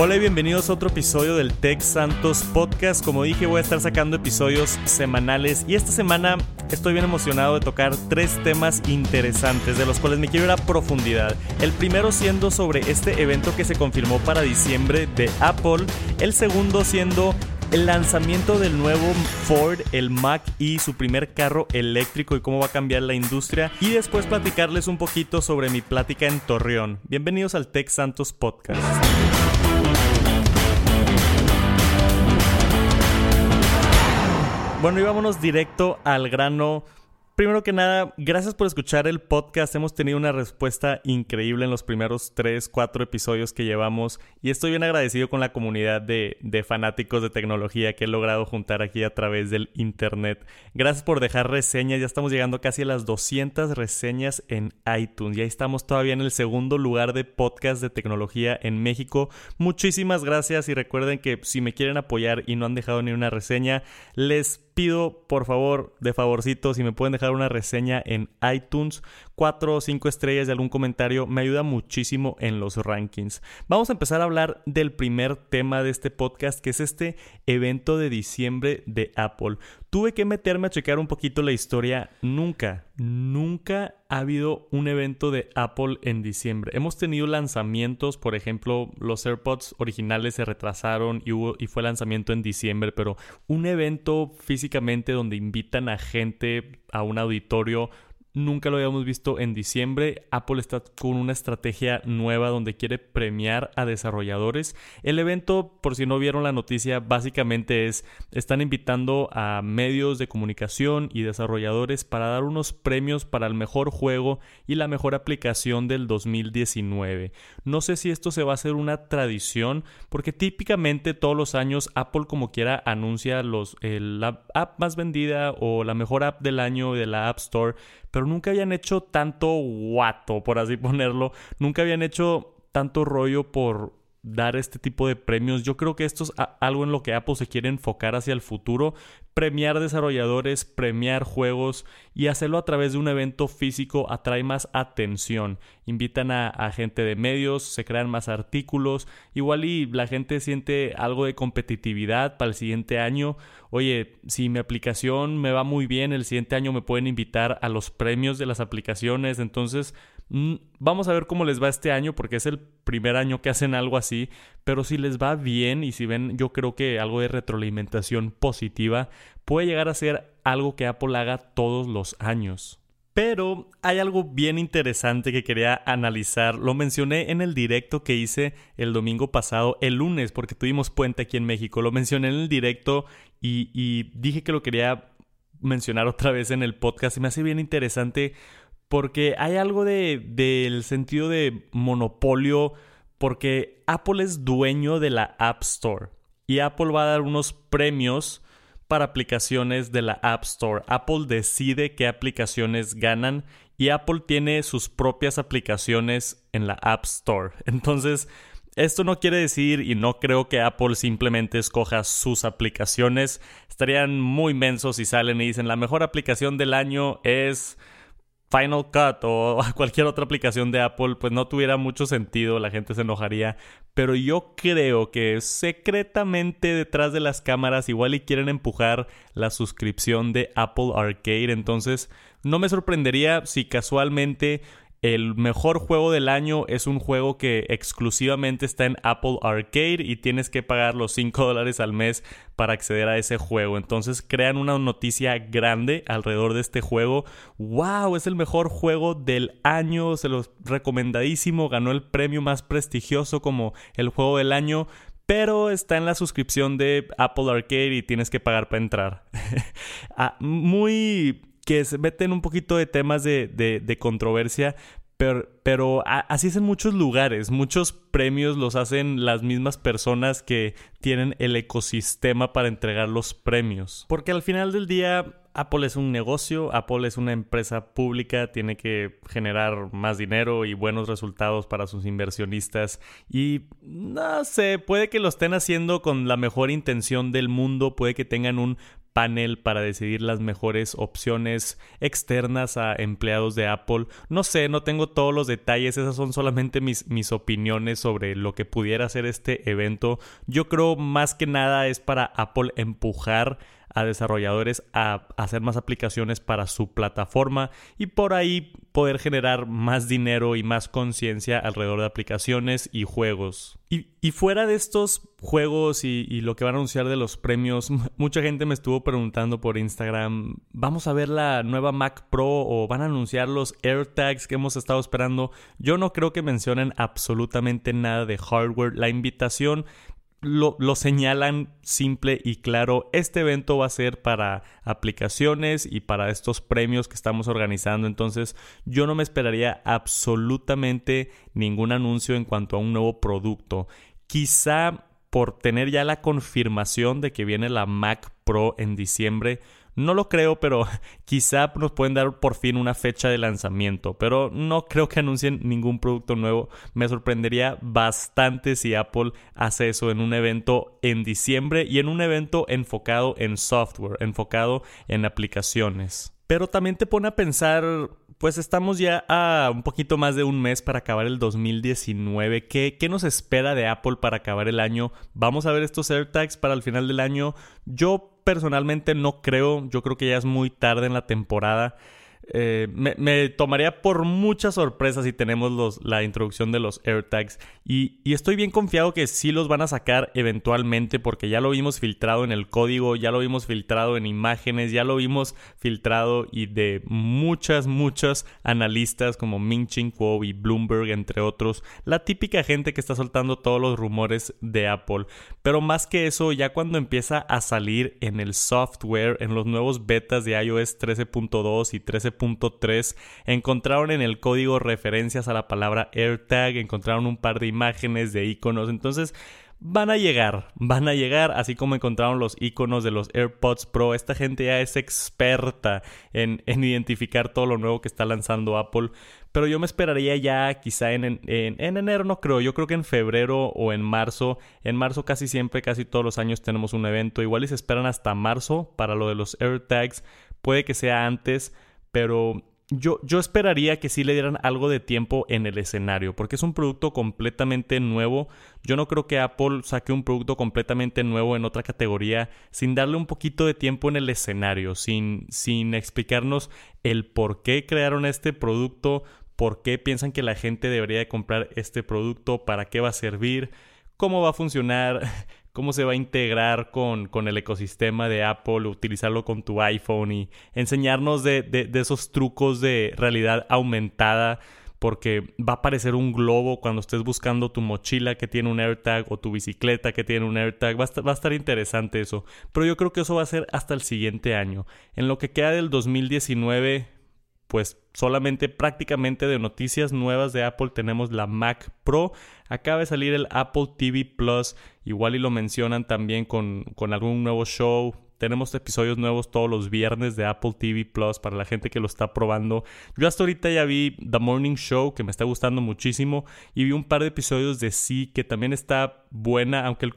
Hola y bienvenidos a otro episodio del Tech Santos Podcast. Como dije, voy a estar sacando episodios semanales y esta semana estoy bien emocionado de tocar tres temas interesantes de los cuales me quiero ir a profundidad. El primero siendo sobre este evento que se confirmó para diciembre de Apple, el segundo siendo el lanzamiento del nuevo Ford, el Mac y su primer carro eléctrico y cómo va a cambiar la industria. Y después platicarles un poquito sobre mi plática en Torreón. Bienvenidos al Tech Santos Podcast. Bueno, y vámonos directo al grano. Primero que nada, gracias por escuchar el podcast. Hemos tenido una respuesta increíble en los primeros 3, 4 episodios que llevamos y estoy bien agradecido con la comunidad de, de, fanáticos de tecnología que he logrado juntar aquí a través del internet. Gracias por dejar reseñas. Ya estamos llegando casi a las 200 reseñas en iTunes. Ya estamos todavía en el segundo lugar de podcast de tecnología en México. Muchísimas gracias y recuerden que si me quieren apoyar y no han dejado ni una reseña, les pido por favor, de favorcito, si me pueden dejar una reseña en iTunes, cuatro o cinco estrellas de algún comentario, me ayuda muchísimo en los rankings. Vamos a empezar a hablar del primer tema de este podcast, que es este evento de diciembre de Apple. Tuve que meterme a checar un poquito la historia. Nunca, nunca ha habido un evento de Apple en diciembre. Hemos tenido lanzamientos, por ejemplo, los AirPods originales se retrasaron y, hubo, y fue lanzamiento en diciembre, pero un evento físicamente donde invitan a gente a un auditorio Nunca lo habíamos visto en diciembre. Apple está con una estrategia nueva donde quiere premiar a desarrolladores. El evento, por si no vieron la noticia, básicamente es, están invitando a medios de comunicación y desarrolladores para dar unos premios para el mejor juego y la mejor aplicación del 2019. No sé si esto se va a hacer una tradición, porque típicamente todos los años Apple como quiera anuncia los, la app más vendida o la mejor app del año de la App Store pero nunca habían hecho tanto guato, por así ponerlo. Nunca habían hecho tanto rollo por dar este tipo de premios. Yo creo que esto es algo en lo que Apple se quiere enfocar hacia el futuro, premiar desarrolladores, premiar juegos y hacerlo a través de un evento físico atrae más atención. Invitan a, gente de medios, se crean más artículos, igual y la gente siente algo de competitividad para el siguiente año. Oye, si mi aplicación me va muy bien, el siguiente año me pueden invitar a los premios de las aplicaciones, entonces vamos a ver cómo les va este año porque es el primer año que hacen algo así, pero si les va bien y si ven yo creo que algo de retroalimentación positiva, puede llegar a ser algo que Apple haga todos los años. Pero hay algo bien interesante que quería analizar. Lo mencioné en el directo que hice el domingo pasado, el lunes, porque tuvimos puente aquí en México. Lo mencioné en el directo y, dije que lo quería mencionar otra vez en el podcast. Y me hace bien interesante porque hay algo del sentido de monopolio, porque Apple es dueño de la App Store y Apple va a dar unos premios para aplicaciones de la App Store. Apple decide qué aplicaciones ganan y Apple tiene sus propias aplicaciones en la App Store. Entonces, esto no quiere decir, y no creo que Apple simplemente escoja sus aplicaciones. Estarían muy mensos si salen y dicen la mejor aplicación del año es Final Cut o cualquier otra aplicación de Apple, pues no tuviera mucho sentido, la gente se enojaría. Pero yo creo que secretamente detrás de las cámaras igual y quieren empujar la suscripción de Apple Arcade. Entonces no me sorprendería si casualmente el mejor juego del año es un juego que exclusivamente está en Apple Arcade y tienes que pagar los 5 dólares al mes para acceder a ese juego. Entonces crean una noticia grande alrededor de este juego. ¡Wow! Es el mejor juego del año. Se los recomendadísimo. Ganó el premio más prestigioso como el juego del año pero está en la suscripción de Apple Arcade y tienes que pagar para entrar. ah, muy que se meten un poquito de temas de, de, controversia, pero, pero, así es en muchos lugares. Muchos premios los hacen las mismas personas que tienen el ecosistema para entregar los premios. Porque al final del día, Apple es un negocio, Apple es una empresa pública, tiene que generar más dinero y buenos resultados para sus inversionistas. Y no sé, puede que lo estén haciendo con la mejor intención del mundo, puede que tengan un panel para decidir las mejores opciones externas a empleados de Apple. No sé, no tengo todos los detalles, esas son solamente mis, mis opiniones sobre lo que pudiera ser este evento. Yo creo más que nada es para Apple empujar a desarrolladores a hacer más aplicaciones para su plataforma y por ahí poder generar más dinero y más conciencia alrededor de aplicaciones y juegos. Y, fuera de estos juegos y, y, lo que van a anunciar de los premios, mucha gente me estuvo preguntando por Instagram, ¿vamos a ver la nueva Mac Pro o van a anunciar los AirTags que hemos estado esperando? Yo no creo que mencionen absolutamente nada de hardware. La invitación lo, señalan simple y claro. Este evento va a ser para aplicaciones y para estos premios que estamos organizando. Entonces yo no me esperaría absolutamente ningún anuncio en cuanto a un nuevo producto. Quizá por tener ya la confirmación de que viene la Mac Pro en diciembre, no lo creo, pero quizá nos pueden dar por fin una fecha de lanzamiento. Pero no creo que anuncien ningún producto nuevo. Me sorprendería bastante si Apple hace eso en un evento en diciembre y en un evento enfocado en software, enfocado en aplicaciones. Pero también te pone a pensar, pues estamos ya a un poquito más de un mes para acabar el 2019. ¿Qué, ¿Qué, nos espera de Apple para acabar el año? ¿Vamos a ver estos AirTags para el final del año? Yo personalmente no creo, yo creo que ya es muy tarde en la temporada. Eh, me, tomaría por mucha sorpresa si tenemos los, la introducción de los AirTags. Y, estoy bien confiado que sí los van a sacar eventualmente porque ya lo vimos filtrado en el código, ya lo vimos filtrado en imágenes, ya lo vimos filtrado y de muchas, muchas analistas como Ming Ching Kuo y Bloomberg, entre otros. La típica gente que está soltando todos los rumores de Apple. Pero más que eso, ya cuando empieza a salir en el software, en los nuevos betas de iOS 13.2 y 13 3 encontraron en el código referencias a la palabra AirTag, encontraron un par de imágenes de iconos, entonces van a llegar, van a llegar, así como encontraron los iconos de los AirPods Pro. Esta gente ya es experta en, identificar todo lo nuevo que está lanzando Apple. Pero yo me esperaría ya quizá en, en, en, enero, no creo, yo creo que en febrero o en marzo. En marzo casi siempre, casi todos los años tenemos un evento. Igual y se esperan hasta marzo para lo de los AirTags. Puede que sea antes, pero yo, yo esperaría que sí le dieran algo de tiempo en el escenario, porque es un producto completamente nuevo. Yo no creo que Apple saque un producto completamente nuevo en otra categoría sin darle un poquito de tiempo en el escenario, sin, sin explicarnos el por qué crearon este producto, por qué piensan que la gente debería de comprar este producto, para qué va a servir, cómo va a funcionar, cómo se va a integrar con, con, el ecosistema de Apple, utilizarlo con tu iPhone y enseñarnos de, de, esos trucos de realidad aumentada porque va a aparecer un globo cuando estés buscando tu mochila que tiene un AirTag o tu bicicleta que tiene un AirTag. Va va a, estar, interesante eso. Pero yo creo que eso va a ser hasta el siguiente año. En lo que queda del 2019, pues solamente prácticamente de noticias nuevas de Apple tenemos la Mac Pro. Acaba de salir el Apple TV Plus, igual y lo mencionan también con, con algún nuevo show, tenemos episodios nuevos todos los viernes de Apple TV Plus para la gente que lo está probando. Yo hasta ahorita ya vi The Morning Show, que me está gustando muchísimo, y vi un par de episodios de Sí, que también está buena, aunque el,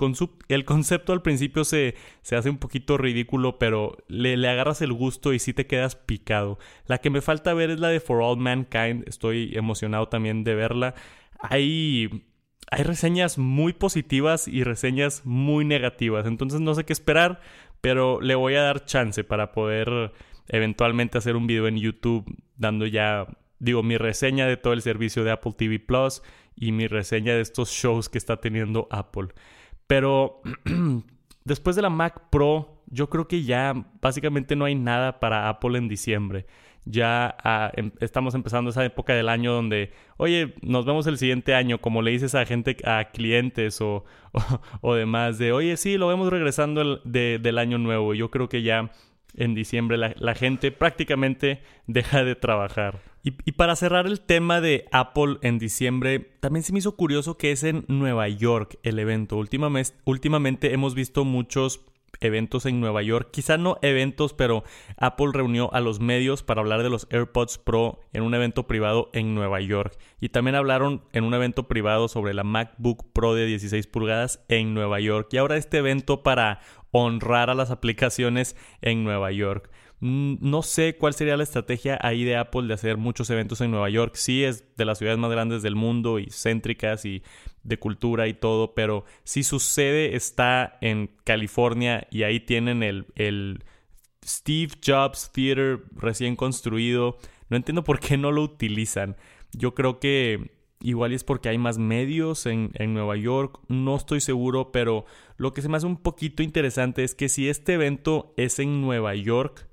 el concepto al principio se, se, hace un poquito ridículo, pero le, le agarras el gusto y sí te quedas picado. La que me falta ver es la de For All Mankind, estoy emocionado también de verla. Hay hay reseñas muy positivas y reseñas muy negativas. Entonces no sé qué esperar pero le voy a dar chance para poder eventualmente hacer un video en YouTube dando ya, digo, mi reseña de todo el servicio de Apple TV Plus y mi reseña de estos shows que está teniendo Apple. Pero después de la Mac Pro, yo creo que ya básicamente no hay nada para Apple en diciembre ya ah, em, estamos empezando esa época del año donde, oye, nos vemos el siguiente año, como le dices a gente, a clientes o, o, demás, de, oye, sí, lo vemos regresando del año nuevo. Yo creo que ya en diciembre la, gente prácticamente deja de trabajar. Y, y, para cerrar el tema de Apple en diciembre, también se me hizo curioso que es en Nueva York el evento. Últimamente, últimamente hemos visto muchos eventos en Nueva York. Quizá no eventos, pero Apple reunió a los medios para hablar de los AirPods Pro en un evento privado en Nueva York. Y también hablaron en un evento privado sobre la MacBook Pro de 16 pulgadas en Nueva York. Y ahora este evento para honrar a las aplicaciones en Nueva York. Mm, no sé cuál sería la estrategia ahí de Apple de hacer muchos eventos en Nueva York. Sí es de las ciudades más grandes del mundo y céntricas y de cultura y todo, pero si su sede está en California y ahí tienen el, el Steve Jobs Theater recién construido, no entiendo por qué no lo utilizan. Yo creo que igual es porque hay más medios en, en, Nueva York, no estoy seguro, pero lo que se me hace un poquito interesante es que si este evento es en Nueva York,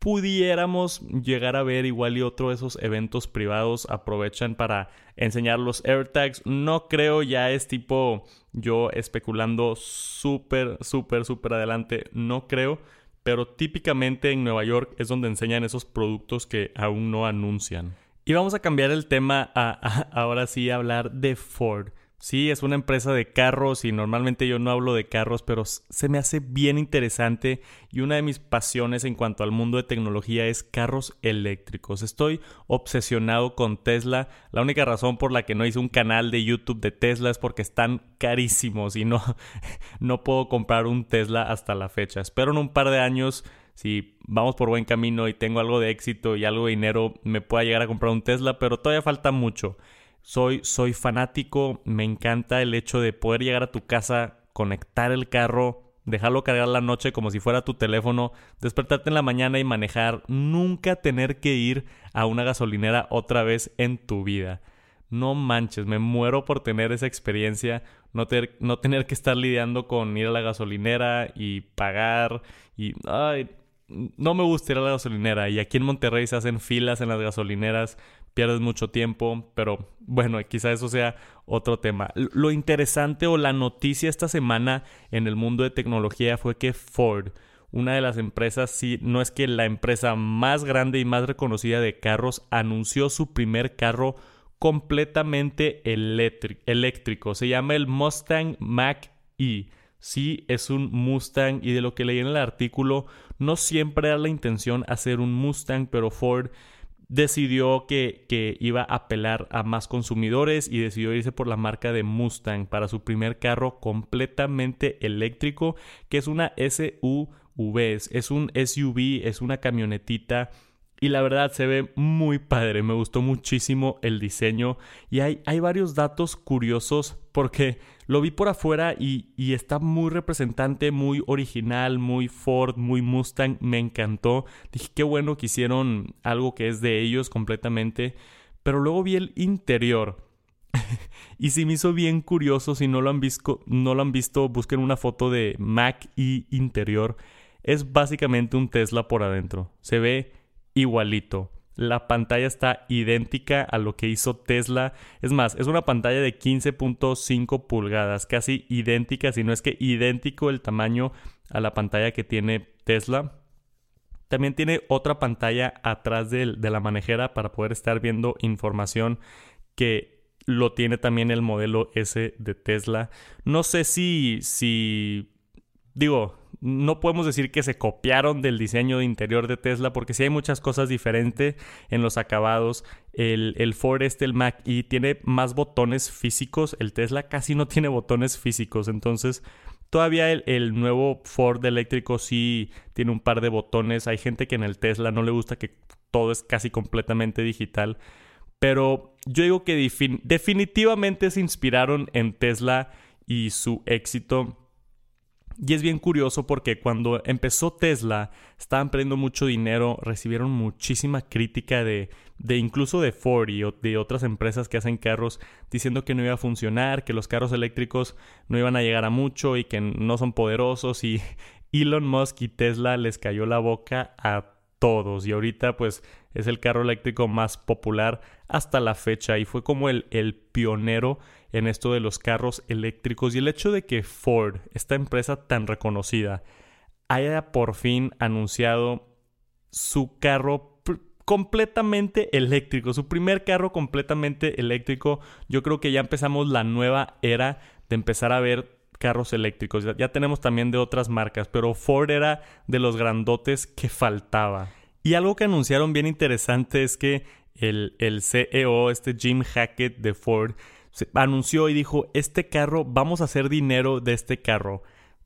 pudiéramos llegar a ver igual y otro de esos eventos privados aprovechan para enseñar los AirTags. No creo, ya es tipo yo especulando súper, súper, súper adelante, no creo. Pero típicamente en Nueva York es donde enseñan esos productos que aún no anuncian. Y vamos a cambiar el tema a, ahora sí hablar de Ford. Sí, es una empresa de carros y normalmente yo no hablo de carros, pero se me hace bien interesante y una de mis pasiones en cuanto al mundo de tecnología es carros eléctricos. Estoy obsesionado con Tesla. La única razón por la que no hice un canal de YouTube de Tesla es porque están carísimos y no, no puedo comprar un Tesla hasta la fecha. Espero en un par de años si vamos por buen camino y tengo algo de éxito y algo de dinero, me pueda llegar a comprar un Tesla, pero todavía falta mucho. Soy, soy fanático, me encanta el hecho de poder llegar a tu casa, conectar el carro, dejarlo cargar la noche como si fuera tu teléfono, despertarte en la mañana y manejar, nunca tener que ir a una gasolinera otra vez en tu vida. No manches, me muero por tener esa experiencia, no, no tener que estar lidiando con ir a la gasolinera y pagar y... Ay, no me gusta ir a la gasolinera y aquí en Monterrey se hacen filas en las gasolineras pierdes mucho tiempo, pero bueno, quizá eso sea otro tema. Lo interesante o la noticia esta semana en el mundo de tecnología fue que Ford, una de las empresas, si no es que la empresa más grande y más reconocida de carros, anunció su primer carro completamente eléctrico. Se llama el Mustang Mach E. Sí, es un Mustang y de lo que leí en el artículo, no siempre era la intención hacer un Mustang, pero Ford decidió que, que, iba a apelar a más consumidores y decidió irse por la marca de Mustang para su primer carro completamente eléctrico, que es una SUV, es un SUV, es una camionetita y la verdad se ve muy padre, me gustó muchísimo el diseño y hay, hay varios datos curiosos porque lo vi por afuera y, y, está muy representante, muy original, muy Ford, muy Mustang, me encantó. Dije, qué bueno que hicieron algo que es de ellos completamente, pero luego vi el interior. y si me hizo bien curioso, si no lo han visto, no lo han visto, busquen una foto de Mac y interior. Es básicamente un Tesla por adentro. Se ve igualito. La pantalla está idéntica a lo que hizo Tesla. Es más, es una pantalla de 15.5 pulgadas, casi idéntica, si no es que idéntico el tamaño a la pantalla que tiene Tesla. También tiene otra pantalla atrás de, de la manejera para poder estar viendo información que lo tiene también el modelo S de Tesla. No sé si, si, digo, no podemos decir que se copiaron del diseño de interior de Tesla porque sí hay muchas cosas diferentes en los acabados. El, el Ford este, el Mac y tiene más botones físicos. El Tesla casi no tiene botones físicos. Entonces todavía el, el nuevo Ford eléctrico sí tiene un par de botones. Hay gente que en el Tesla no le gusta que todo es casi completamente digital. Pero yo digo que definitivamente se inspiraron en Tesla y su éxito y es bien curioso porque cuando empezó Tesla, estaban perdiendo mucho dinero, recibieron muchísima crítica de, de incluso de Ford y de otras empresas que hacen carros diciendo que no iba a funcionar, que los carros eléctricos no iban a llegar a mucho y que no son poderosos y Elon Musk y Tesla les cayó la boca a todos. Y ahorita pues es el carro eléctrico más popular hasta la fecha y fue como el, el pionero en esto de los carros eléctricos y el hecho de que Ford, esta empresa tan reconocida, haya por fin anunciado su carro completamente eléctrico, su primer carro completamente eléctrico, yo creo que ya empezamos la nueva era de empezar a ver carros eléctricos. Ya, tenemos también de otras marcas, pero Ford era de los grandotes que faltaba. Y algo que anunciaron bien interesante es que el, el CEO, este Jim Hackett de Ford, anunció y dijo, este carro, vamos a hacer dinero de este carro.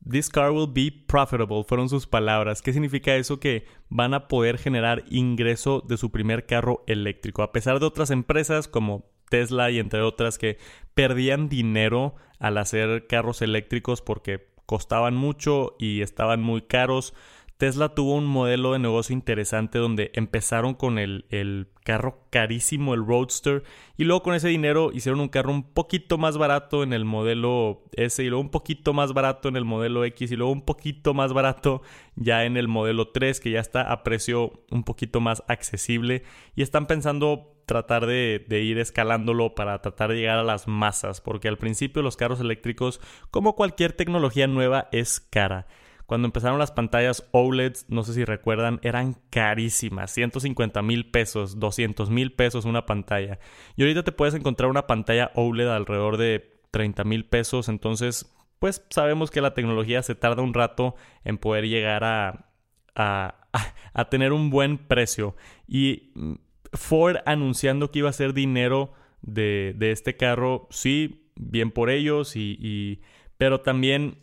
This car will be profitable, fueron sus palabras. ¿Qué significa eso? Que van a poder generar ingreso de su primer carro eléctrico. A pesar de otras empresas como Tesla y entre otras que perdían dinero al hacer carros eléctricos porque costaban mucho y estaban muy caros. Tesla tuvo un modelo de negocio interesante donde empezaron con el, carro carísimo, el Roadster, y luego con ese dinero hicieron un carro un poquito más barato en el modelo S y luego un poquito más barato en el modelo X y luego un poquito más barato ya en el modelo 3 que ya está a precio un poquito más accesible y están pensando tratar de, de, ir escalándolo para tratar de llegar a las masas, porque al principio los carros eléctricos, como cualquier tecnología nueva, es cara. Cuando empezaron las pantallas OLEDs, no sé si recuerdan, eran carísimas. 150 mil pesos, 200 mil pesos una pantalla. Y ahorita te puedes encontrar una pantalla OLED alrededor de 30 mil pesos. Entonces, pues sabemos que la tecnología se tarda un rato en poder llegar a, a, a tener un buen precio. Y mm, Ford anunciando que iba a hacer dinero de, de este carro, sí, bien por ellos, y, y pero también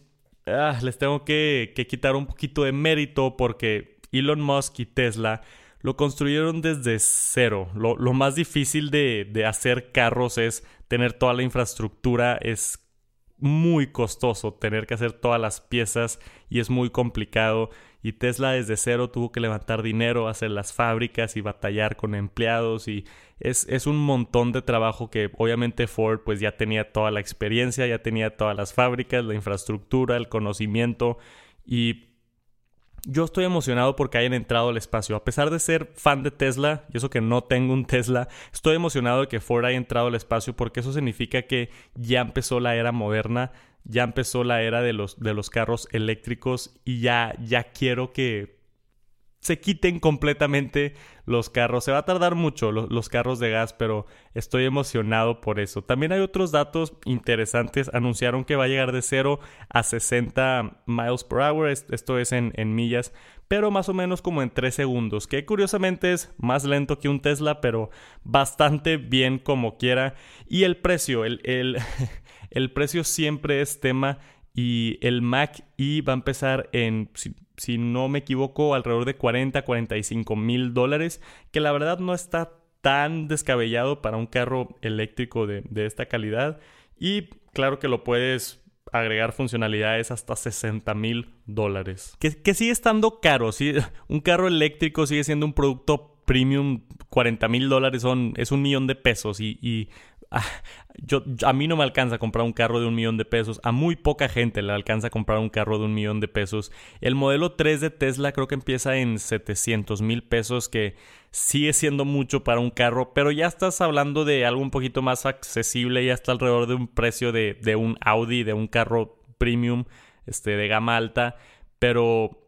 ah, les tengo que, quitar un poquito de mérito porque Elon Musk y Tesla lo construyeron desde cero. Lo, más difícil de, de, hacer carros es tener toda la infraestructura, es muy costoso tener que hacer todas las piezas y es muy complicado. Y Tesla desde cero tuvo que levantar dinero, hacer las fábricas y batallar con empleados y es, es, un montón de trabajo que obviamente Ford pues ya tenía toda la experiencia, ya tenía todas las fábricas, la infraestructura, el conocimiento y yo estoy emocionado porque hayan entrado al espacio. A pesar de ser fan de Tesla, y eso que no tengo un Tesla, estoy emocionado de que Ford haya entrado al espacio porque eso significa que ya empezó la era moderna ya empezó la era de los, de los carros eléctricos y ya, ya quiero que se quiten completamente los carros. Se va a tardar mucho los, carros de gas, pero estoy emocionado por eso. También hay otros datos interesantes. Anunciaron que va a llegar de 0 a 60 miles per hour. Esto es en, millas, pero más o menos como en 3 segundos, que curiosamente es más lento que un Tesla, pero bastante bien como quiera. Y el precio, el, el El precio siempre es tema y el Mac E va a empezar en, si, no me equivoco, alrededor de 40, 45 mil dólares, que la verdad no está tan descabellado para un carro eléctrico de, esta calidad. Y claro que lo puedes agregar funcionalidades hasta 60 mil dólares. Que, sigue estando caro, ¿sí? un carro eléctrico sigue siendo un producto premium, 40 mil dólares son, es un millón de pesos y Ah, yo, a mí no me alcanza a comprar un carro de un millón de pesos. A muy poca gente le alcanza a comprar un carro de un millón de pesos. El modelo 3 de Tesla creo que empieza en 700 mil pesos, que sigue siendo mucho para un carro, pero ya estás hablando de algo un poquito más accesible, ya está alrededor de un precio de, de un Audi, de un carro premium, este, de gama alta, pero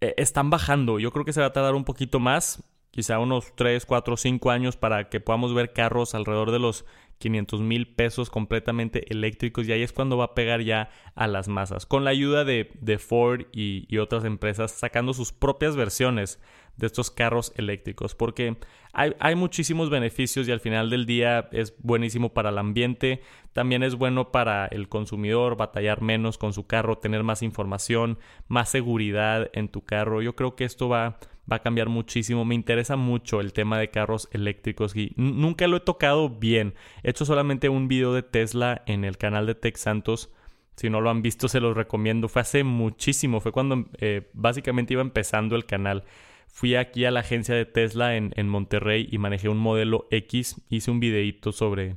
eh, están bajando. Yo creo que se va a tardar un poquito más quizá unos 3, 4, 5 años para que podamos ver carros alrededor de los 500 mil pesos completamente eléctricos y ahí es cuando va a pegar ya a las masas. Con la ayuda de, Ford y, y, otras empresas sacando sus propias versiones de estos carros eléctricos porque hay, hay, muchísimos beneficios y al final del día es buenísimo para el ambiente, también es bueno para el consumidor batallar menos con su carro, tener más información, más seguridad en tu carro. Yo creo que esto va va a cambiar muchísimo. Me interesa mucho el tema de carros eléctricos y nunca lo he tocado bien. He hecho solamente un video de Tesla en el canal de Tech Santos. Si no lo han visto, se los recomiendo. Fue hace muchísimo, fue cuando eh, básicamente iba empezando el canal. Fui aquí a la agencia de Tesla en, en Monterrey y manejé un modelo X. Hice un videito sobre,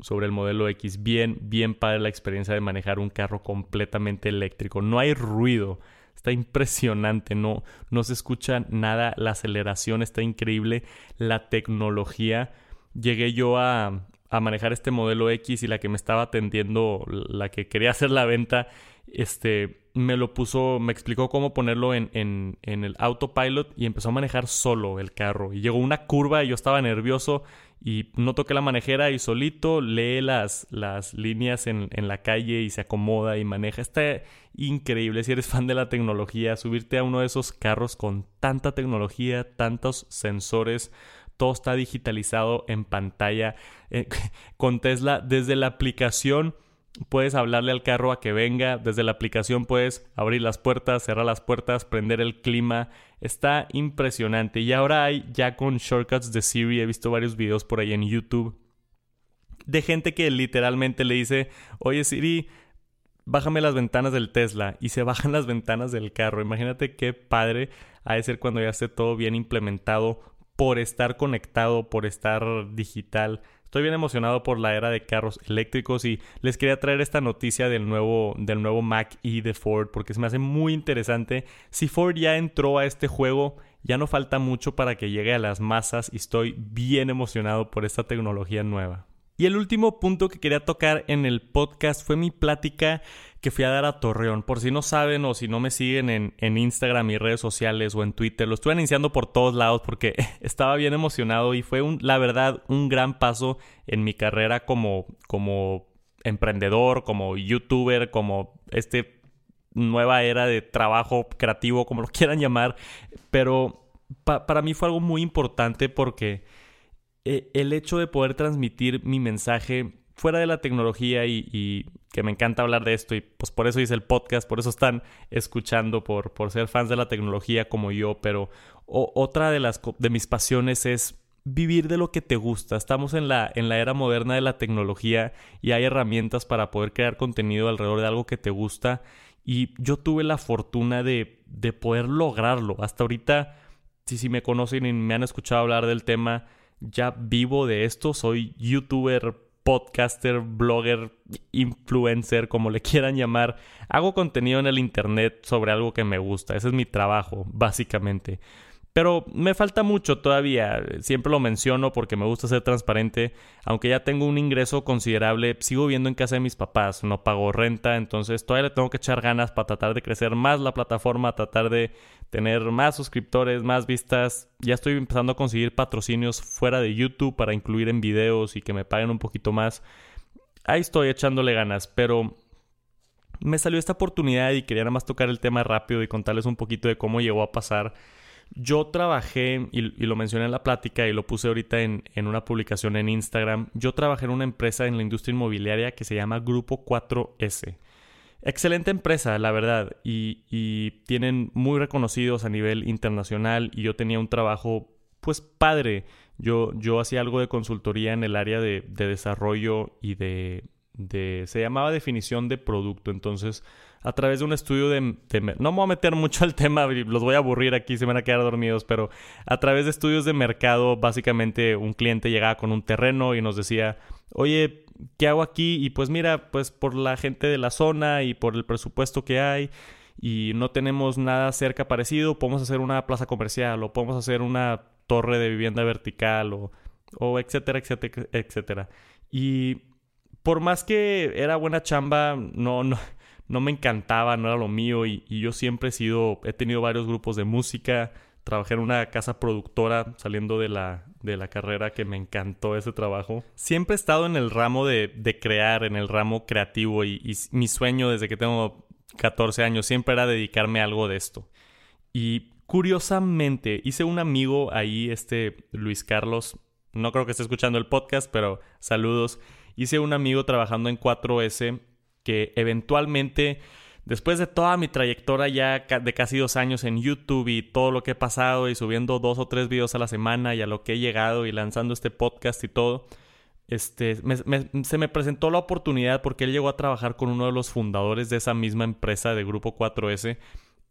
sobre el modelo X. Bien, bien para la experiencia de manejar un carro completamente eléctrico. No hay ruido. Está impresionante, no, no se escucha nada, la aceleración está increíble, la tecnología. Llegué yo a, a manejar este modelo X y la que me estaba atendiendo, la que quería hacer la venta, este, me lo puso, me explicó cómo ponerlo en, en, en, el autopilot y empezó a manejar solo el carro. Y llegó una curva y yo estaba nervioso y no toqué la manejera y solito lee las, las líneas en, en, la calle y se acomoda y maneja. Está increíble si eres fan de la tecnología, subirte a uno de esos carros con tanta tecnología, tantos sensores. Todo está digitalizado en pantalla. Eh, con Tesla, desde la aplicación puedes hablarle al carro a que venga, desde la aplicación puedes abrir las puertas, cerrar las puertas, prender el clima, está impresionante y ahora hay ya con shortcuts de Siri, he visto varios videos por ahí en YouTube de gente que literalmente le dice, oye Siri, bájame las ventanas del Tesla y se bajan las ventanas del carro. Imagínate qué padre ha de ser cuando ya esté todo bien implementado por estar conectado, por estar digital. Estoy bien emocionado por la era de carros eléctricos y les quería traer esta noticia del nuevo, del nuevo Mac E de Ford porque se me hace muy interesante. Si Ford ya entró a este juego, ya no falta mucho para que llegue a las masas y estoy bien emocionado por esta tecnología nueva. Y el último punto que quería tocar en el podcast fue mi plática que fui a dar a Torreón. Por si no saben o si no me siguen en, en Instagram y redes sociales o en Twitter, lo estuve anunciando por todos lados porque estaba bien emocionado y fue la verdad un gran paso en mi carrera como, como emprendedor, como youtuber, como este nueva era de trabajo creativo, como lo quieran llamar. Pero para mí fue algo muy importante porque eh, el hecho de poder transmitir mi mensaje fuera de la tecnología y, que me encanta hablar de esto y pues por eso hice el podcast, por eso están escuchando, por, por ser fans de la tecnología como yo, pero otra de, las, de mis pasiones es vivir de lo que te gusta. Estamos en la, en la era moderna de la tecnología y hay herramientas para poder crear contenido alrededor de algo que te gusta y yo tuve la fortuna de, de poder lograrlo. Hasta ahorita, si, si me conocen y me han escuchado hablar del tema, ya vivo de esto, soy youtuber, podcaster, blogger, influencer, como le quieran llamar. Hago contenido en el internet sobre algo que me gusta, ese es mi trabajo, básicamente. Pero me falta mucho todavía, siempre lo menciono porque me gusta ser transparente, aunque ya tengo un ingreso considerable, sigo viviendo en casa de mis papás, no pago renta, entonces todavía le tengo que echar ganas para tratar de crecer más la plataforma, tratar de tener más suscriptores, más vistas. Ya estoy empezando a conseguir patrocinios fuera de YouTube para incluir en videos y que me paguen un poquito más. Ahí estoy echándole ganas, pero me salió esta oportunidad y quería nada más tocar el tema rápido y contarles un poquito de cómo llegó a pasar yo trabajé, y, lo mencioné en la plática y lo puse ahorita en, una publicación en Instagram, yo trabajé en una empresa en la industria inmobiliaria que se llama Grupo 4S. Excelente empresa, la verdad, y, tienen muy reconocidos a nivel internacional y yo tenía un trabajo pues padre. Yo, yo hacía algo de consultoría en el área de, desarrollo y de, de... se llamaba definición de producto, entonces a través de un estudio de, no me voy a meter mucho al tema, los voy a aburrir aquí, se van a quedar dormidos, pero a través de estudios de mercado, básicamente un cliente llegaba con un terreno y nos decía, oye, ¿qué hago aquí? Y pues mira, pues por la gente de la zona y por el presupuesto que hay y no tenemos nada cerca parecido, podemos hacer una plaza comercial o podemos hacer una torre de vivienda vertical o, o etcétera, etcétera, etcétera. Y por más que era buena chamba, no, no, no me encantaba, no era lo mío y, yo siempre he sido, he tenido varios grupos de música, trabajé en una casa productora saliendo de la, de la carrera que me encantó ese trabajo. Siempre he estado en el ramo de, de crear, en el ramo creativo y, y, mi sueño desde que tengo 14 años siempre era dedicarme a algo de esto. Y curiosamente hice un amigo ahí, este Luis Carlos, no creo que esté escuchando el podcast, pero saludos. Hice un amigo trabajando en 4S que eventualmente, después de toda mi trayectoria ya de casi dos años en YouTube y todo lo que he pasado y subiendo dos o tres videos a la semana y a lo que he llegado y lanzando este podcast y todo, este, se me presentó la oportunidad porque él llegó a trabajar con uno de los fundadores de esa misma empresa de Grupo 4S.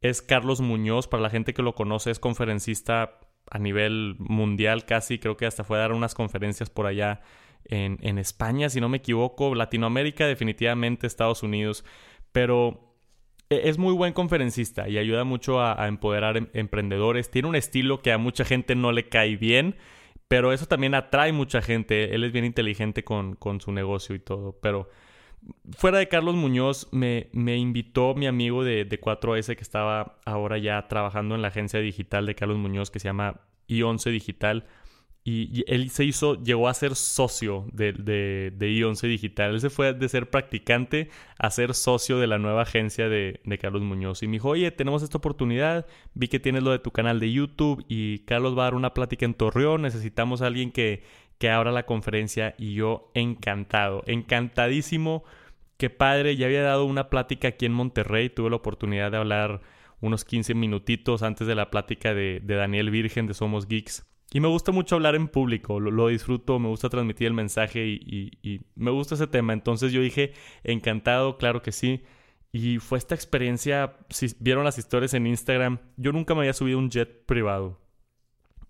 Es Carlos Muñoz, para la gente que lo conoce, es conferencista a nivel mundial casi, creo que hasta fue a dar unas conferencias por allá en, España, si no me equivoco, Latinoamérica definitivamente, Estados Unidos, pero e, es muy buen conferencista y ayuda mucho a, empoderar em, emprendedores. Tiene un estilo que a mucha gente no le cae bien, pero eso también atrae mucha gente. Él es bien inteligente con, su negocio y todo. Pero fuera de Carlos Muñoz, me, me invitó mi amigo de, de 4S que estaba ahora ya trabajando en la agencia digital de Carlos Muñoz que se llama I11 Digital y, él se hizo, llegó a ser socio de, de, de I11 Digital. Él se fue de ser practicante a ser socio de la nueva agencia de, de, Carlos Muñoz. Y me dijo, oye, tenemos esta oportunidad, vi que tienes lo de tu canal de YouTube y Carlos va a dar una plática en Torreón, necesitamos a alguien que, que abra la conferencia y yo encantado, encantadísimo qué padre, ya había dado una plática aquí en Monterrey, tuve la oportunidad de hablar unos 15 minutitos antes de la plática de, Daniel Virgen de Somos Geeks. Y me gusta mucho hablar en público, lo, disfruto, me gusta transmitir el mensaje y, me gusta ese tema. Entonces yo dije, encantado, claro que sí. Y fue esta experiencia, si vieron las historias en Instagram, yo nunca me había subido un jet privado.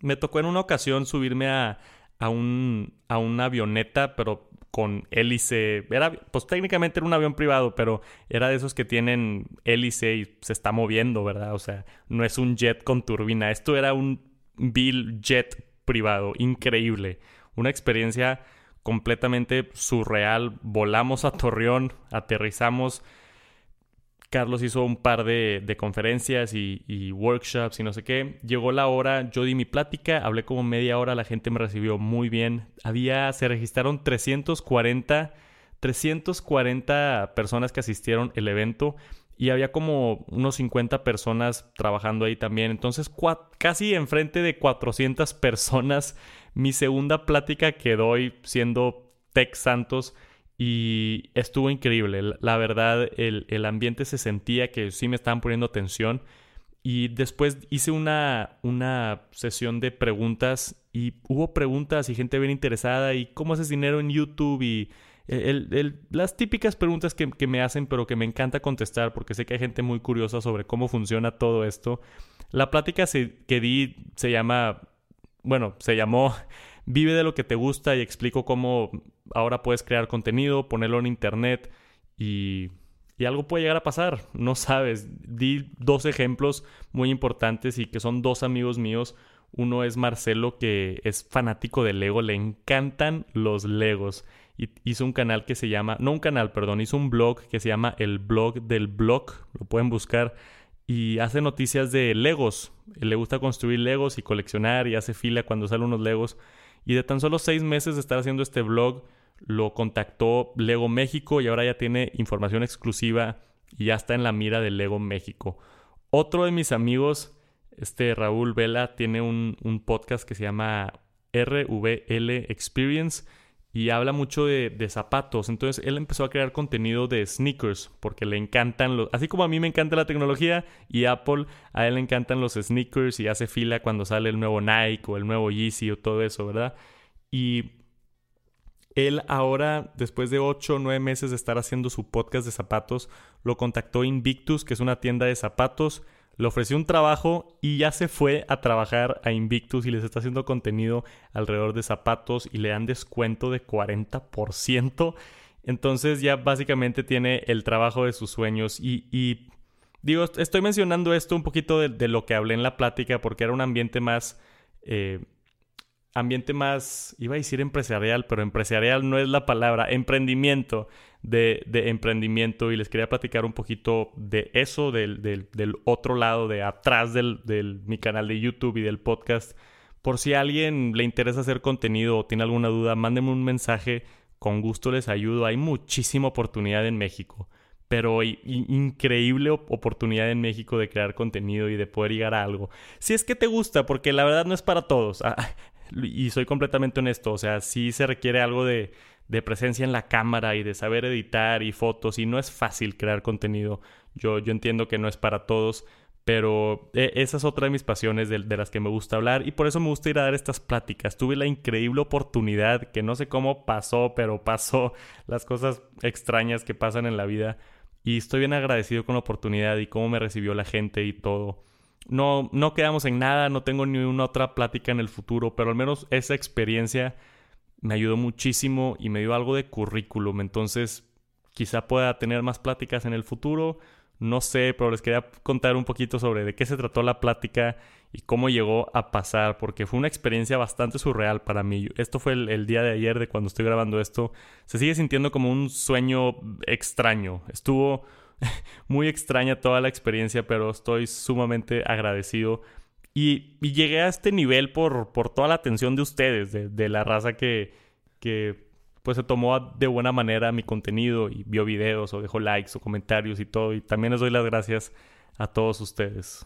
Me tocó en una ocasión subirme a, a, un, a una avioneta, pero con hélice. Era, pues técnicamente era un avión privado, pero era de esos que tienen hélice y se está moviendo, ¿verdad? O sea, no es un jet con turbina. Esto era un Bill jet privado. Increíble. Una experiencia completamente surreal. Volamos a Torreón, aterrizamos Carlos hizo un par de, conferencias y, workshops y no sé qué. Llegó la hora, yo di mi plática, hablé como media hora, la gente me recibió muy bien. Había, se registraron 340, 340 personas que asistieron el evento y había como unos 50 personas trabajando ahí también. Entonces, casi enfrente de 400 personas, mi segunda plática que doy siendo Tech Santos y estuvo increíble. La verdad, el, ambiente se sentía que sí me estaban poniendo atención. Y después hice una, una sesión de preguntas y hubo preguntas y gente bien interesada y cómo haces dinero en YouTube y las típicas preguntas que, me hacen pero que me encanta contestar porque sé que hay gente muy curiosa sobre cómo funciona todo esto. La plática que di se llama, bueno, se llamó Vive de lo que te gusta y explico cómo ahora puedes crear contenido, ponerlo en internet y, y algo puede llegar a pasar. No sabes. Di dos ejemplos muy importantes y que son dos amigos míos. Uno es Marcelo, que es fanático de Lego, le encantan los Legos. Hizo un canal que se llama, no un canal, perdón, hizo un blog que se llama El Blog del Blog, lo pueden buscar, y hace noticias de Legos. Le gusta construir Legos y coleccionar y hace fila cuando salen unos Legos. Y de tan solo seis meses de estar haciendo este blog, lo contactó Lego México y ahora ya tiene información exclusiva y ya está en la mira de Lego México. Otro de mis amigos, este Raúl Vela, tiene un, un podcast que se llama RVL Experience y habla mucho de, de, zapatos. Entonces él empezó a crear contenido de sneakers porque le encantan los... Así como a mí me encanta la tecnología y Apple, a él le encantan los sneakers y hace fila cuando sale el nuevo Nike o el nuevo Yeezy o todo eso, ¿verdad? Y él ahora, después de 8 o 9 meses de estar haciendo su podcast de zapatos, lo contactó Invictus, que es una tienda de zapatos le ofreció un trabajo y ya se fue a trabajar a Invictus y les está haciendo contenido alrededor de zapatos y le dan descuento de 40%. Entonces ya básicamente tiene el trabajo de sus sueños y, digo, estoy mencionando esto un poquito de, lo que hablé en la plática porque era un ambiente más... Eh, ambiente más, iba a decir empresarial, pero empresarial no es la palabra, emprendimiento de, emprendimiento y les quería platicar un poquito de eso, del, otro lado, de atrás del, mi canal de YouTube y del podcast. Por si a alguien le interesa hacer contenido o tiene alguna duda, mándenme un mensaje, con gusto les ayudo. Hay muchísima oportunidad en México, pero hay increíble oportunidad en México de crear contenido y de poder llegar a algo. Si es que te gusta, porque la verdad no es para todos. Ah, y soy completamente honesto, o sea, sí se requiere algo de de presencia en la cámara y de saber editar y fotos y no es fácil crear contenido. Yo, yo entiendo que no es para todos, pero eh, esa es otra de mis pasiones de, las que me gusta hablar y por eso me gusta ir a dar estas pláticas. Tuve la increíble oportunidad, que no sé cómo pasó, pero pasó las cosas extrañas que pasan en la vida y estoy bien agradecido con la oportunidad y cómo me recibió la gente y todo. No, no quedamos en nada, no tengo ni una otra plática en el futuro, pero al menos esa experiencia me ayudó muchísimo y me dio algo de currículum. Entonces, quizá pueda tener más pláticas en el futuro. No sé, pero les quería contar un poquito sobre de qué se trató la plática y cómo llegó a pasar, porque fue una experiencia bastante surreal para mí. Esto fue el, día de ayer de cuando estoy grabando esto. Se sigue sintiendo como un sueño extraño. Estuvo muy extraña toda la experiencia, pero estoy sumamente agradecido y, llegué a este nivel por, por toda la atención de ustedes, de, la raza que, que pues se tomó de buena manera mi contenido y vio videos o dejó likes o comentarios y todo. Y también les doy las gracias a todos ustedes.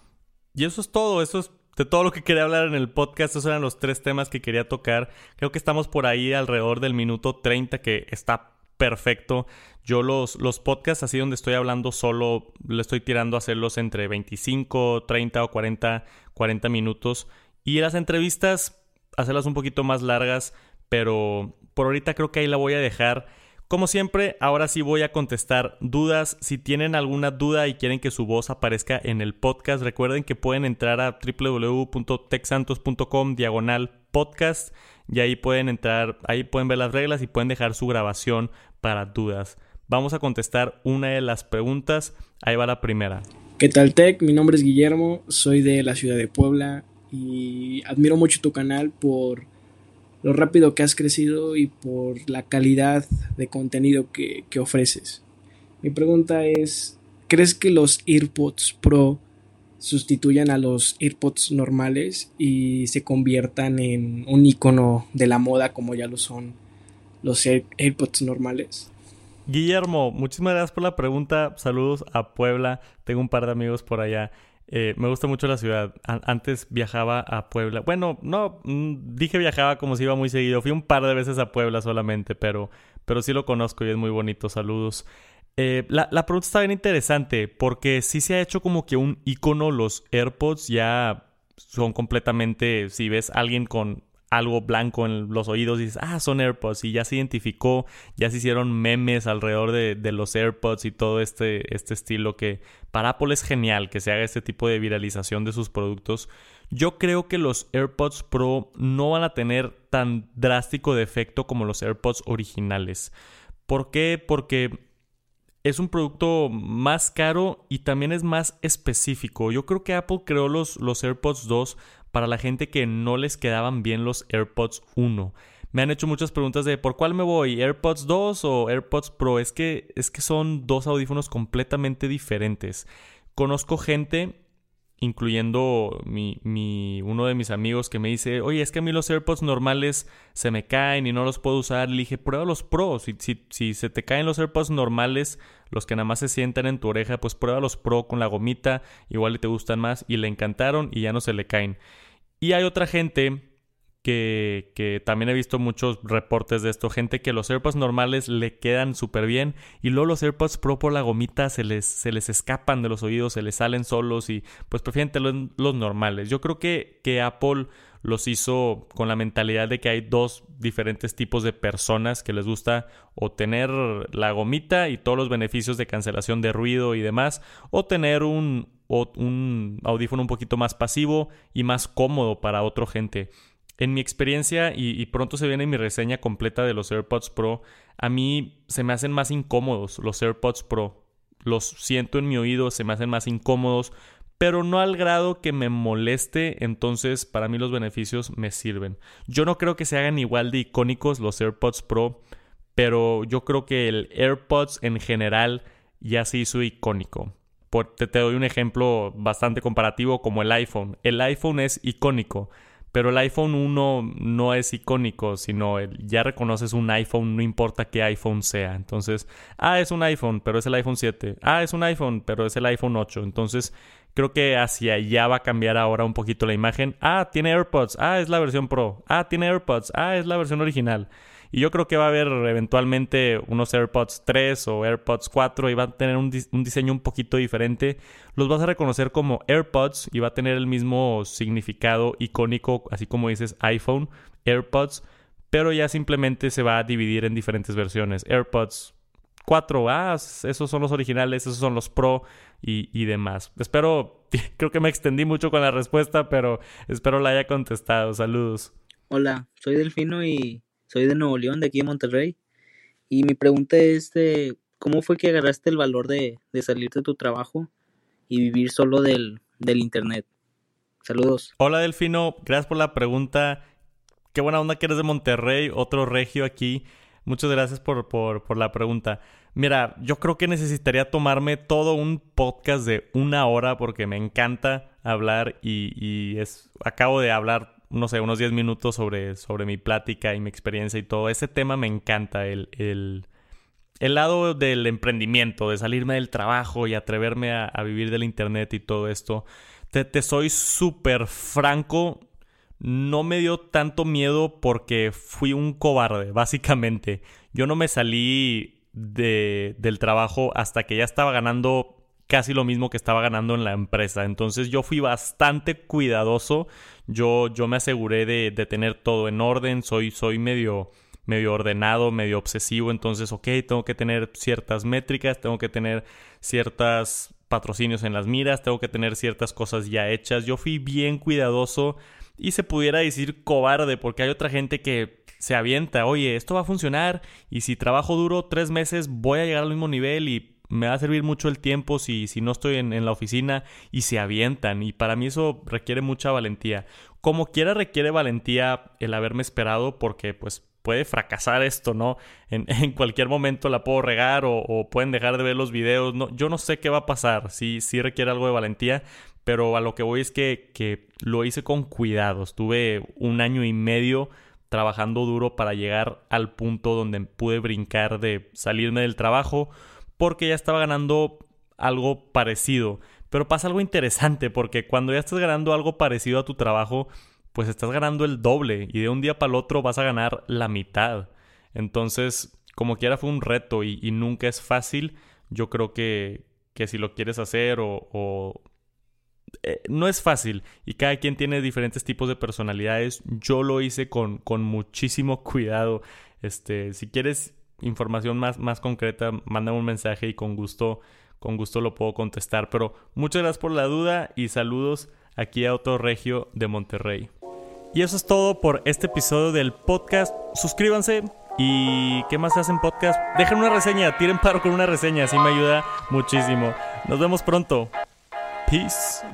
Y eso es todo, eso es de todo lo que quería hablar en el podcast. Esos eran los tres temas que quería tocar. Creo que estamos por ahí alrededor del minuto 30 que está perfecto. Yo los, los podcasts así donde estoy hablando solo, le estoy tirando a hacerlos entre 25, 30 o 40, 40 minutos. Y las entrevistas, hacerlas un poquito más largas, pero por ahorita creo que ahí la voy a dejar. Como siempre, ahora sí voy a contestar dudas. Si tienen alguna duda y quieren que su voz aparezca en el podcast, recuerden que pueden entrar a www.texantos.com diagonal podcast y ahí pueden entrar, ahí pueden ver las reglas y pueden dejar su grabación para dudas. Vamos a contestar una de las preguntas. Ahí va la primera. ¿Qué tal, Tech? Mi nombre es Guillermo, soy de la ciudad de Puebla y admiro mucho tu canal por lo rápido que has crecido y por la calidad de contenido que, ofreces. Mi pregunta es, ¿crees que los AirPods Pro sustituyan a los AirPods normales y se conviertan en un icono de la moda como ya lo son los AirPods normales? Guillermo, muchísimas gracias por la pregunta. Saludos a Puebla. Tengo un par de amigos por allá. Eh, me gusta mucho la ciudad. antes viajaba a Puebla. Bueno, no, mm, dije viajaba como si iba muy seguido. Fui un par de veces a Puebla solamente, pero, pero sí lo conozco y es muy bonito. Saludos. Eh, la, la, pregunta está bien interesante porque sí se ha hecho como que un icono. Los AirPods ya son completamente. Si ves a alguien con algo blanco en los oídos y dices, ah, son AirPods y ya se identificó, ya se hicieron memes alrededor de, de, los AirPods y todo este, este estilo que para Apple es genial que se haga este tipo de viralización de sus productos. Yo creo que los AirPods Pro no van a tener tan drástico de efecto como los AirPods originales. ¿Por qué? Porque es un producto más caro y también es más específico. Yo creo que Apple creó los, los AirPods 2 para la gente que no les quedaban bien los AirPods 1. Me han hecho muchas preguntas de ¿por cuál me voy? ¿AirPods 2 o AirPods Pro? Es que, es que son dos audífonos completamente diferentes. Conozco gente incluyendo mi, mi, uno de mis amigos que me dice, oye, es que a mí los AirPods normales se me caen y no los puedo usar. Le dije, prueba los Pro. Si, si, si se te caen los AirPods normales, los que nada más se sientan en tu oreja, pues prueba los Pro con la gomita, igual y te gustan más. Y le encantaron y ya no se le caen. Y hay otra gente que, también he visto muchos reportes de esto, gente que los AirPods normales le quedan súper bien y luego los AirPods Pro la gomita se les, se les escapan de los oídos, se les salen solos y pues prefieren tener los normales. Yo creo que, que Apple los hizo con la mentalidad de que hay dos diferentes tipos de personas que les gusta o tener la gomita y todos los beneficios de cancelación de ruido y demás, o tener un, un audífono un poquito más pasivo y más cómodo para otra gente. En mi experiencia, y, pronto se viene mi reseña completa de los AirPods Pro, a mí se me hacen más incómodos los AirPods Pro. Los siento en mi oído, se me hacen más incómodos, pero no al grado que me moleste, entonces para mí los beneficios me sirven. Yo no creo que se hagan igual de icónicos los AirPods Pro, pero yo creo que el AirPods en general ya se hizo icónico. te, te doy un ejemplo bastante comparativo como el iPhone. El iPhone es icónico pero el iPhone 1 no es icónico, sino ya reconoces un iPhone, no importa qué iPhone sea. Entonces, ah, es un iPhone, pero es el iPhone 7. Ah, es un iPhone, pero es el iPhone 8. Entonces, creo que hacia allá va a cambiar ahora un poquito la imagen. Ah, tiene AirPods. Ah, es la versión Pro. Ah, tiene AirPods. Ah, es la versión original. Y yo creo que va a haber eventualmente unos AirPods 3 o AirPods 4 y va a tener un, diseño un poquito diferente. Los vas a reconocer como AirPods y va a tener el mismo significado icónico, así como dices iPhone, AirPods, pero ya simplemente se va a dividir en diferentes versiones. AirPods 4, ah, esos son los originales, esos son los Pro y, y demás. Espero, creo que me extendí mucho con la respuesta, pero espero la haya contestado. Saludos. Hola, soy Delfino y soy de Nuevo León, de aquí de Monterrey. Y mi pregunta es, ¿cómo fue que agarraste el valor de, de salir de tu trabajo y vivir solo del, del Internet? Saludos. Hola Delfino, gracias por la pregunta. Qué buena onda que eres de Monterrey, otro regio aquí. Muchas gracias por, por, por, la pregunta. Mira, yo creo que necesitaría tomarme todo un podcast de una hora porque me encanta hablar y, y es, acabo de hablar no sé, unos 10 minutos sobre, sobre mi plática y mi experiencia y todo. Ese tema me encanta, el, el, el lado del emprendimiento, de salirme del trabajo y atreverme a, vivir del Internet y todo esto. Te, te soy súper franco, no me dio tanto miedo porque fui un cobarde, básicamente. Yo no me salí de, del trabajo hasta que ya estaba ganando casi lo mismo que estaba ganando en la empresa. Entonces yo fui bastante cuidadoso. Yo, yo me aseguré de, tener todo en orden. Soy, soy medio, medio ordenado, medio obsesivo. Entonces, ok, tengo que tener ciertas métricas, tengo que tener ciertas patrocinios en las miras, tengo que tener ciertas cosas ya hechas. Yo fui bien cuidadoso y se pudiera decir cobarde porque hay otra gente que se avienta, oye, esto va a funcionar y si trabajo duro tres meses voy a llegar al mismo nivel y me va a servir mucho el tiempo si, si no estoy en, en, la oficina y se avientan. Y para mí eso requiere mucha valentía. Como quiera requiere valentía el haberme esperado porque pues puede fracasar esto, ¿no? En, en cualquier momento la puedo regar o, o, pueden dejar de ver los videos. No, yo no sé qué va a pasar. Sí, sí requiere algo de valentía. Pero a lo que voy es que, que lo hice con cuidado. Estuve un año y medio trabajando duro para llegar al punto donde pude brincar de salirme del trabajo porque ya estaba ganando algo parecido. Pero pasa algo interesante porque cuando ya estás ganando algo parecido a tu trabajo, pues estás ganando el doble y de un día para el otro vas a ganar la mitad. Entonces, como quiera fue un reto y, nunca es fácil. Yo creo que, que si lo quieres hacer o... o eh, no es fácil y cada quien tiene diferentes tipos de personalidades. Yo lo hice con, con muchísimo cuidado. Este, si quieres información más, más concreta, mándame un mensaje y con gusto, con gusto lo puedo contestar. Pero muchas gracias por la duda y saludos aquí a Otro Regio de Monterrey. Y eso es todo por este episodio del podcast. Suscríbanse. ¿Y qué más hacen podcast? Dejen una reseña, tiren paro con una reseña, así me ayuda muchísimo. Nos vemos pronto. Peace.